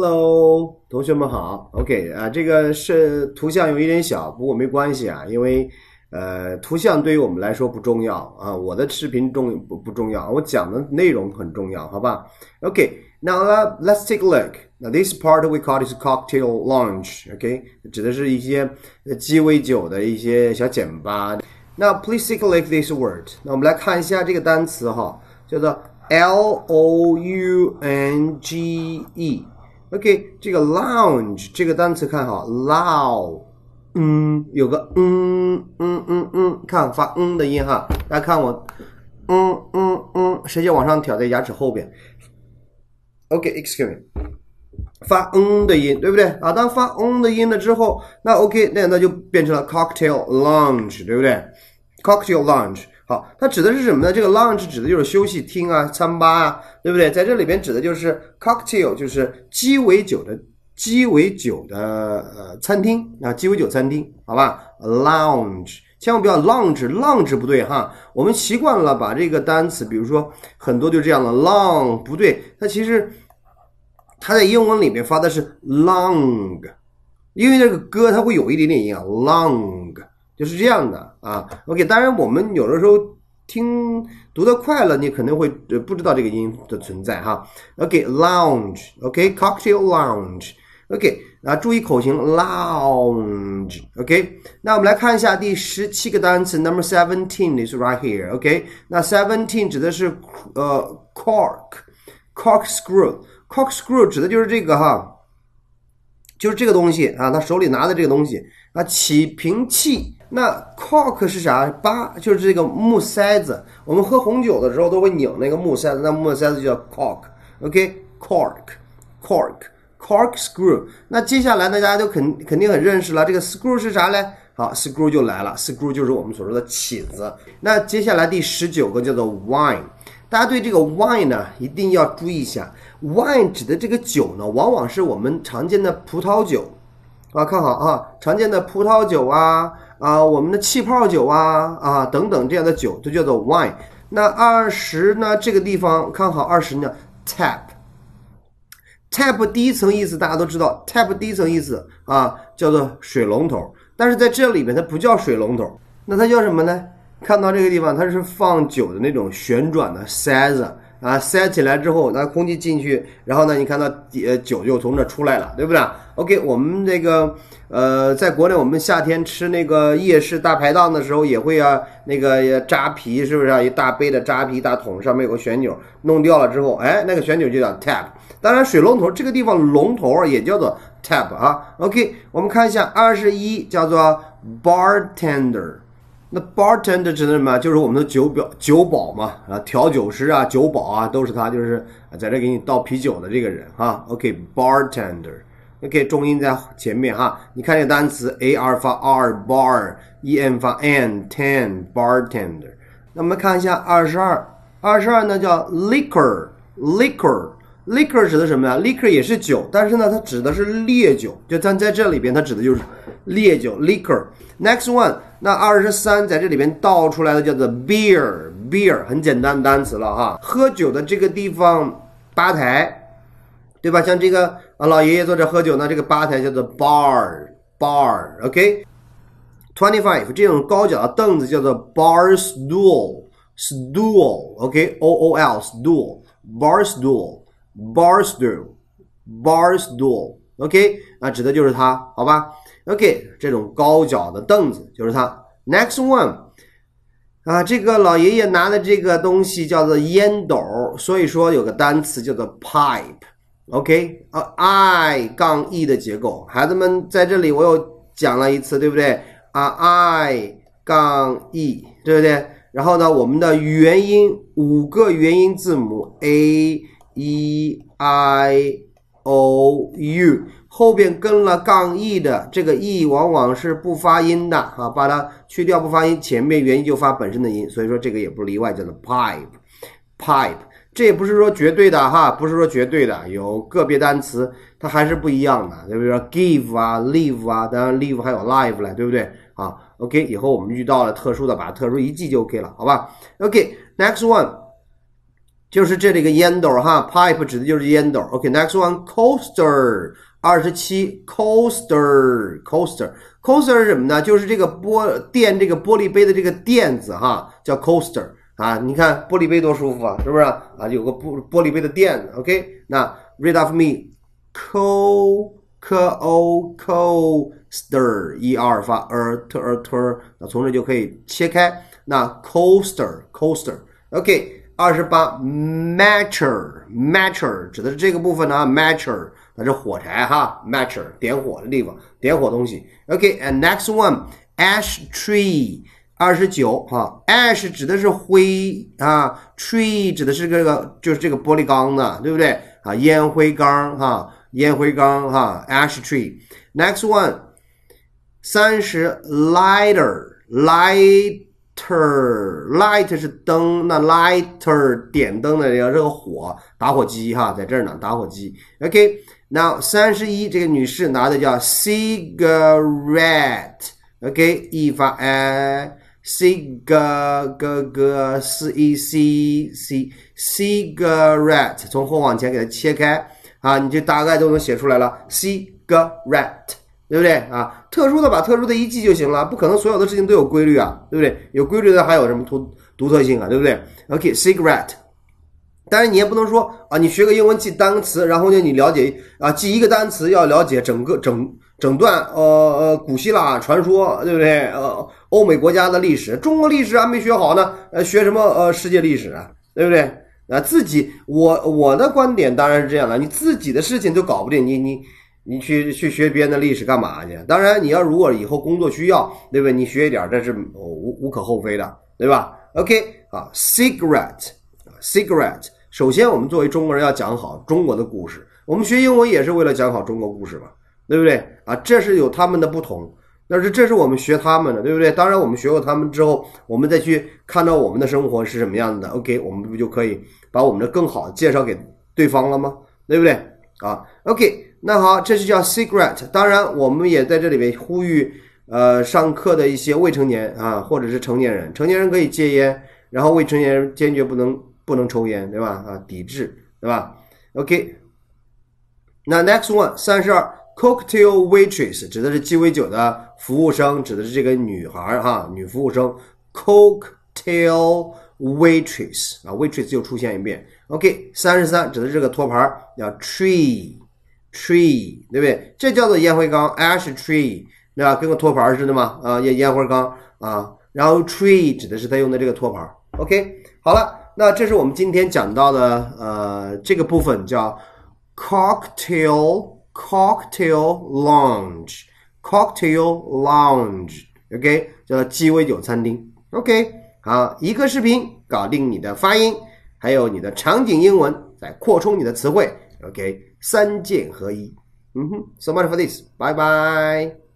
Hello，同学们好。OK 啊，这个是图像有一点小，不过没关系啊，因为呃，图像对于我们来说不重要啊。我的视频重不不重要，我讲的内容很重要，好吧？OK，now let's take a look. Now this part we call is cocktail lounge. OK，指的是一些鸡尾酒的一些小简吧。Now please take a look this word. 那我们来看一下这个单词哈，叫做 L O U N G E。OK，这个 lounge 这个单词看好，loud，嗯，有个嗯嗯嗯嗯，看发嗯的音哈，大家看我，嗯嗯嗯，舌尖往上挑在牙齿后边。OK，excuse me，发嗯的音，对不对啊？当发嗯的音了之后，那 OK，那那就变成了 cocktail lounge，对不对？cocktail lounge。好，它指的是什么呢？这个 lounge 指的就是休息厅啊、餐吧啊，对不对？在这里边指的就是 cocktail，就是鸡尾酒的鸡尾酒的呃餐厅啊，鸡尾酒餐厅，好吧？lounge，千万不要 lounge，lounge 不对哈。我们习惯了把这个单词，比如说很多就这样的 long 不对，它其实它在英文里面发的是 long，因为这个歌它会有一点点音啊，long。就是这样的啊，OK，当然我们有的时候听读的快了，你可能会不知道这个音的存在哈。OK，lounge，OK，cocktail lounge，OK，啊，注意口型，lounge，OK。那我们来看一下第十七个单词，Number seventeen is right here，OK。那 seventeen 指的是呃 cork，corkscrew，corkscrew 指的就是这个哈，就是这个东西啊，他手里拿的这个东西啊，起瓶器。那 cork 是啥？八就是这个木塞子。我们喝红酒的时候都会拧那个木塞子，那木塞子就叫 cork。OK，cork，cork，corkscrew。那接下来大家都肯肯定很认识了，这个 screw 是啥嘞？好，screw 就来了，screw 就是我们所说的起子。那接下来第十九个叫做 wine。大家对这个 wine 呢一定要注意一下，wine 指的这个酒呢，往往是我们常见的葡萄酒啊。看好啊，常见的葡萄酒啊。啊，我们的气泡酒啊啊等等这样的酒都叫做 wine。那二十呢？这个地方看好二十呢？tap，tap 第一层意思大家都知道，tap 第一层意思啊叫做水龙头，但是在这里面它不叫水龙头，那它叫什么呢？看到这个地方，它是放酒的那种旋转的塞子。啊，塞起来之后，那空气进去，然后呢，你看到呃酒就从这出来了，对不对？OK，我们这个呃，在国内我们夏天吃那个夜市大排档的时候，也会啊，那个扎啤是不是啊？一大杯的扎啤大桶上面有个旋钮，弄掉了之后，哎，那个旋钮就叫 tap。当然，水龙头这个地方龙头也叫做 tap 啊。OK，我们看一下二十一，叫做 bartender。那 bartender 指的什么？就是我们的酒表酒保嘛，啊，调酒师啊，酒保啊，都是他，就是在这给你倒啤酒的这个人哈。OK，bartender，OK，重音在前面哈。你看这个单词，a r 发 r，bar，e n 发 n，ten，bartender。那我们看一下二十二，二十二呢叫 liquor，liquor Liquor 指的什么呀？liquor 也是酒，但是呢，它指的是烈酒，就咱在这里边，它指的就是烈酒，liquor。Next one。那二十三在这里边倒出来的叫做 beer，beer 很简单的单词了哈。喝酒的这个地方吧台，对吧？像这个啊老爷爷坐着喝酒呢，这个吧台叫做 bar，bar。OK，twenty five 这种高脚的凳子叫做 bar stool，stool。OK，O O L stool，bar stool stool，bar stool，bar stool。OK，那指的就是它，好吧？OK，这种高脚的凳子就是它。Next one，啊，这个老爷爷拿的这个东西叫做烟斗，所以说有个单词叫做 pipe。OK，啊，I 杠 E 的结构，孩子们在这里我又讲了一次，对不对？啊，I 杠 E，对不对？然后呢，我们的元音五个元音字母 A E I O U。后边跟了杠 e 的这个 e 往往是不发音的啊，把它去掉不发音，前面元音就发本身的音，所以说这个也不例外，叫做 pipe，pipe，这也不是说绝对的哈，不是说绝对的，有个别单词它还是不一样的，就比如说？give 啊，live 啊，当然 live 还有 live 了，对不对？啊，OK，以后我们遇到了特殊的，把它特殊一记就 OK 了，好吧？OK，next one。就是这里个烟斗哈，pipe 指的就是烟斗。OK，next one，coaster。二十七，coaster，coaster，coaster 是什么呢？就是这个玻垫这个玻璃杯的这个垫子哈，叫 coaster 啊。你看玻璃杯多舒服啊，是不是啊？有个玻玻璃杯的垫子。OK，那 read of me，co c o coaster，e r 发 er t er t er，那从这就可以切开。那 coaster，coaster，OK。二十八，matcher，matcher 指的是这个部分呢，matcher。那是火柴哈，matcher 点火的地方，点火东西。OK，and next one，ash tree，二十九哈，ash 指的是灰啊，tree 指的是这个就是这个玻璃缸的，对不对啊？烟灰缸哈，烟灰缸哈，ash tree。Next one，三十，lighter，light ter light 是灯，那 lighter 点灯的这个这个火，打火机哈，在这儿呢，打火机。OK。那三十一，这个女士拿的叫 cigarette，OK，一发 i，cig 哥哥 c e c c cigarette，从后往前给它切开啊，你就大概都能写出来了，cigarette，对不对啊？特殊的把特殊的一记就行了，不可能所有的事情都有规律啊，对不对？有规律的还有什么独独特性啊，对不对？OK，cigarette。但是你也不能说啊，你学个英文记单词，然后呢，你了解啊，记一个单词要了解整个整整段呃呃古希腊传说，对不对？呃，欧美国家的历史，中国历史还没学好呢，呃，学什么呃世界历史啊，对不对？啊，自己我我的观点当然是这样的，你自己的事情都搞不定，你你你去去学别人的历史干嘛去？当然你要如果以后工作需要，对不对？你学一点这是无无可厚非的，对吧？OK 啊，cigarette，cigarette。首先，我们作为中国人要讲好中国的故事。我们学英文也是为了讲好中国故事嘛，对不对啊？这是有他们的不同，但是这是我们学他们的，对不对？当然，我们学过他们之后，我们再去看到我们的生活是什么样子的。OK，我们不就可以把我们的更好介绍给对方了吗？对不对啊？OK，那好，这就叫 secret。当然，我们也在这里面呼吁，呃，上课的一些未成年啊，或者是成年人，成年人可以戒烟，然后未成年人坚决不能。不能抽烟，对吧？啊，抵制，对吧？OK，那 next one 三十二，cocktail waitress 指的是鸡尾酒的服务生，指的是这个女孩哈，女服务生。cocktail waitress 啊，waitress 又出现一遍。OK，三十三指的是这个托盘叫 tree Tree 对不对？这叫做烟灰缸，ash tree 对吧？跟个托盘似的嘛，啊，烟烟灰缸啊。然后 tree 指的是他用的这个托盘。OK，好了。那这是我们今天讲到的，呃，这个部分叫 cocktail cocktail lounge cocktail lounge，OK，叫做鸡尾酒餐厅。OK，好，一个视频搞定你的发音，还有你的场景英文，再扩充你的词汇。OK，三剑合一。嗯哼，so much for this，拜拜。